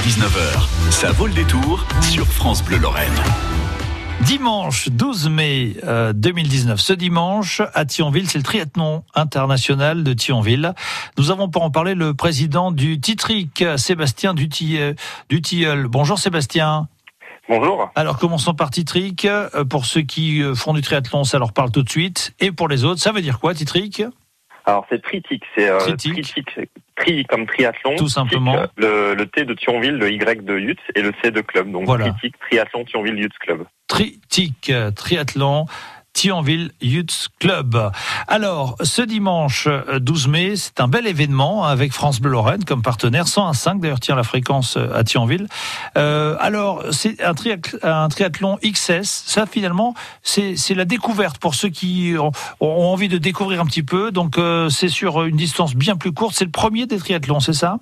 17h-19h, ça vaut le détour sur France Bleu Lorraine. Dimanche 12 mai 2019, ce dimanche à Thionville, c'est le triathlon international de Thionville. Nous avons pour en parler le président du Titric, Sébastien Dutilleul. Bonjour Sébastien. Bonjour. Alors commençons par Titric. Pour ceux qui font du triathlon, ça leur parle tout de suite. Et pour les autres, ça veut dire quoi Titric? Alors c'est tritique, c'est euh, tritique, tri comme triathlon. Tout simplement. le, le, T de Thionville, le Y de Yutz et le C de club. Donc voilà. tritique, triathlon, Thionville, Yutz Club. Tritique, triathlon. Thionville Youth Club. Alors, ce dimanche 12 euh, mai, c'est un bel événement avec France Bleu comme partenaire, 101.5 d'ailleurs tient la fréquence euh, à Thionville. Euh, alors, c'est un, triathlon XS. Ça, finalement, c'est la découverte pour ceux qui ont, envie de découvrir un petit peu. Donc, euh, c'est sur une distance bien plus courte. C'est le premier des triathlons, c'est ça?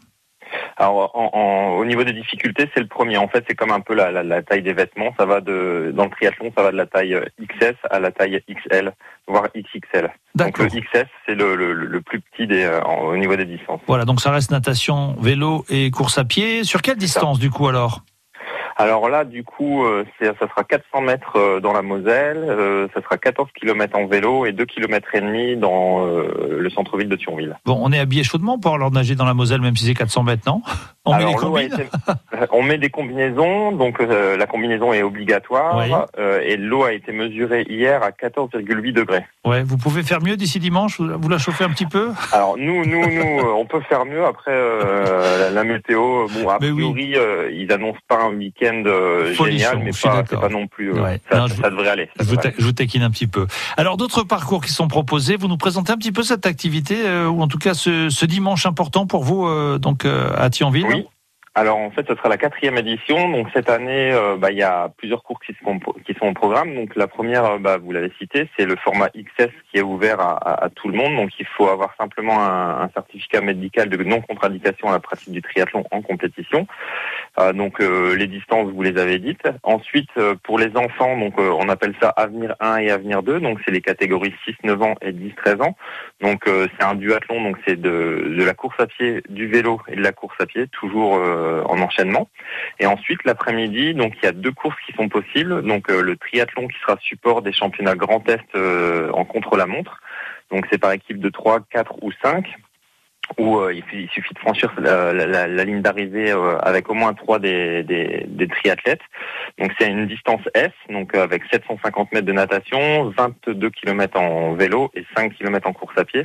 Alors, en, au niveau des difficultés, c'est le premier. En fait, c'est comme un peu la, la, la, taille des vêtements. Ça va de dans le triathlon, ça va de la taille euh, XS à la taille XL, voire XXL. Donc le XS, c'est le, le, le, plus petit des, euh, au niveau des distances. Voilà, donc ça reste natation, vélo et course à pied. Sur quelle distance du coup alors? Alors là, du coup, euh, ça sera 400 mètres euh, dans la Moselle, euh, ça sera 14 km en vélo et 2 km et demi dans le centre-ville de Thionville. Bon, on est habillé chaudement pour alors nager dans la Moselle, même si c'est 400 mètres, non? On met, on met des combinaisons, donc la combinaison est obligatoire et l'eau a été mesurée hier à 14,8 degrés. Ouais, vous pouvez faire mieux d'ici dimanche? Vous la chauffez un petit peu? Alors nous, nous, nous, on peut faire mieux après la, météo. Bon, a priori, ils annoncent pas un week-end euh, génial, mais pas, pas, non plus. Euh, ça, devrait aller. je, vous taquine un petit peu. Alors d'autres parcours qui sont proposés, vous nous présentez un petit peu cette activité, euh, ou en tout cas ce, ce, dimanche important pour vous, donc à Thionville. Oui. Alors en fait, ce sera la quatrième édition. Donc cette année, euh, bah, il y a plusieurs cours qui sont, qui sont au programme. Donc la première, euh, bah, vous l'avez cité, c'est le format XS qui est ouvert à, à, tout le monde. Donc il faut avoir simplement un, un certificat médical de non-contre-indication à la pratique du triathlon en compétition. Euh, donc euh, les distances, vous les avez dites. Ensuite, pour les enfants, donc on appelle ça Avenir 1 et Avenir 2. Donc c'est les catégories 6-9 ans et 10-13 ans. Donc c'est un duathlon. Donc c'est de, de la course à pied, du vélo et de la course à pied, toujours euh, en enchaînement. Et ensuite, l'après-midi, donc il y a deux courses qui sont possibles. Donc euh, le triathlon qui sera support des championnats Grand Est euh, en contre-la-montre. Donc c'est par équipe de 3, 4 ou 5 où euh, il, suffit de franchir la, la, la ligne d'arrivée euh, avec au moins trois des, des, des triathlètes. Donc c'est une distance S, donc euh, avec 750 mètres de natation, 22 km en vélo et 5 km en course à pied.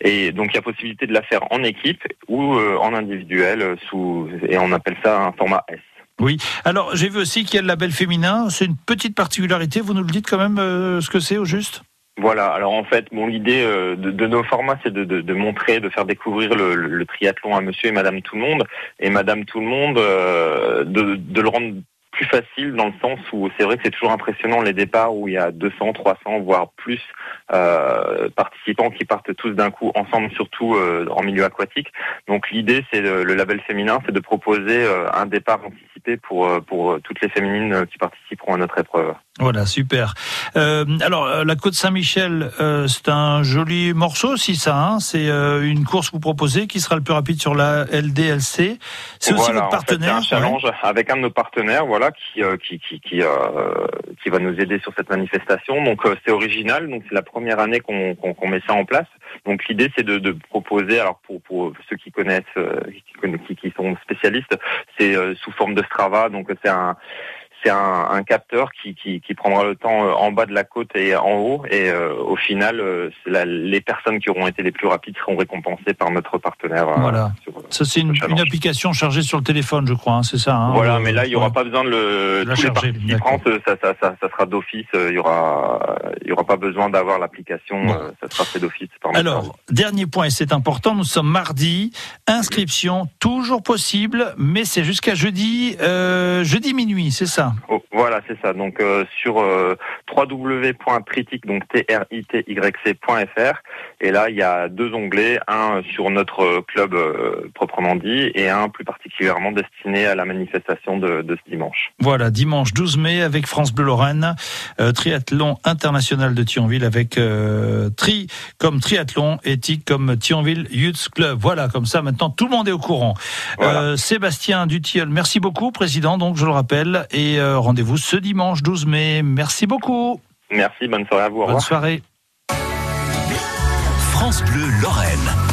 Et donc il y a possibilité de la faire en équipe ou en individuel sous et on appelle ça un format S. Oui. Alors j'ai vu aussi qu'il y a le label féminin. C'est une petite particularité. Vous nous le dites quand même ce que c'est au juste? Voilà, alors en fait, mon idée euh, de, nos formats, c'est de, de, montrer, de faire découvrir le, triathlon à monsieur et madame tout le monde, et madame tout le monde, euh, de, de le rendre plus facile dans le sens où c'est vrai que c'est toujours impressionnant les départs où il y a 200, 300, voire plus euh, participants qui partent tous d'un coup ensemble, surtout euh, en milieu aquatique. Donc l'idée, c'est le, label féminin, c'est de proposer euh, un départ anticipé pour pour toutes les féminines qui participeront à notre épreuve. Voilà, super. alors la côte Saint-Michel, c'est un joli morceau aussi ça. Hein c'est une course que vous proposez qui sera le plus rapide sur la LDLC. C'est aussi votre partenaire. un challenge avec un de nos partenaires, voilà, qui qui qui qui, qui va nous aider sur cette manifestation. Donc c'est original, donc c'est la première année qu'on met ça en place. Donc l'idée c'est de, proposer, alors pour, pour ceux qui connaissent, euh, qui, qui, sont spécialistes, c'est euh, sous forme de Strava. Donc c'est un c'est un, un, capteur qui, qui, qui, prendra le temps euh, en bas de la côte et en haut. Et euh, au final, euh, la, les personnes qui auront été les plus rapides seront récompensées par notre partenaire. Voilà. ça, c'est une, une, application chargée sur le téléphone, je crois. Hein, c'est ça. Hein, voilà, mais là, il n'y aura pas besoin de le. De charger, ça, ça, ça, ça, sera d'office. Il y aura, il y aura pas besoin d'avoir l'application. ça sera fait d'office. Alors, dernier point, et c'est important. Nous sommes mardi. Inscription toujours possible, mais c'est jusqu'à jeudi, jeudi minuit, c'est ça? Oh, voilà, c'est ça. Donc euh, sur euh, www.tritic, donc t r i t y c.fr, et là il y a deux onglets, un sur notre club euh, proprement dit, et un plus particulièrement destiné à la manifestation de, de ce dimanche. Voilà, dimanche 12 mai avec France Bleu Lorraine, euh, triathlon international de Thionville avec euh, tri comme triathlon et tic comme Thionville Youth Club. Voilà, comme ça maintenant tout le monde est au courant. Voilà. Euh, Sébastien Dutilleul, merci beaucoup, président. Donc je le rappelle et euh, rendez-vous ce dimanche 12 mai. Merci beaucoup. Merci, bonne soirée à vous. Au Bonne revoir. soirée. France Bleu Lorraine.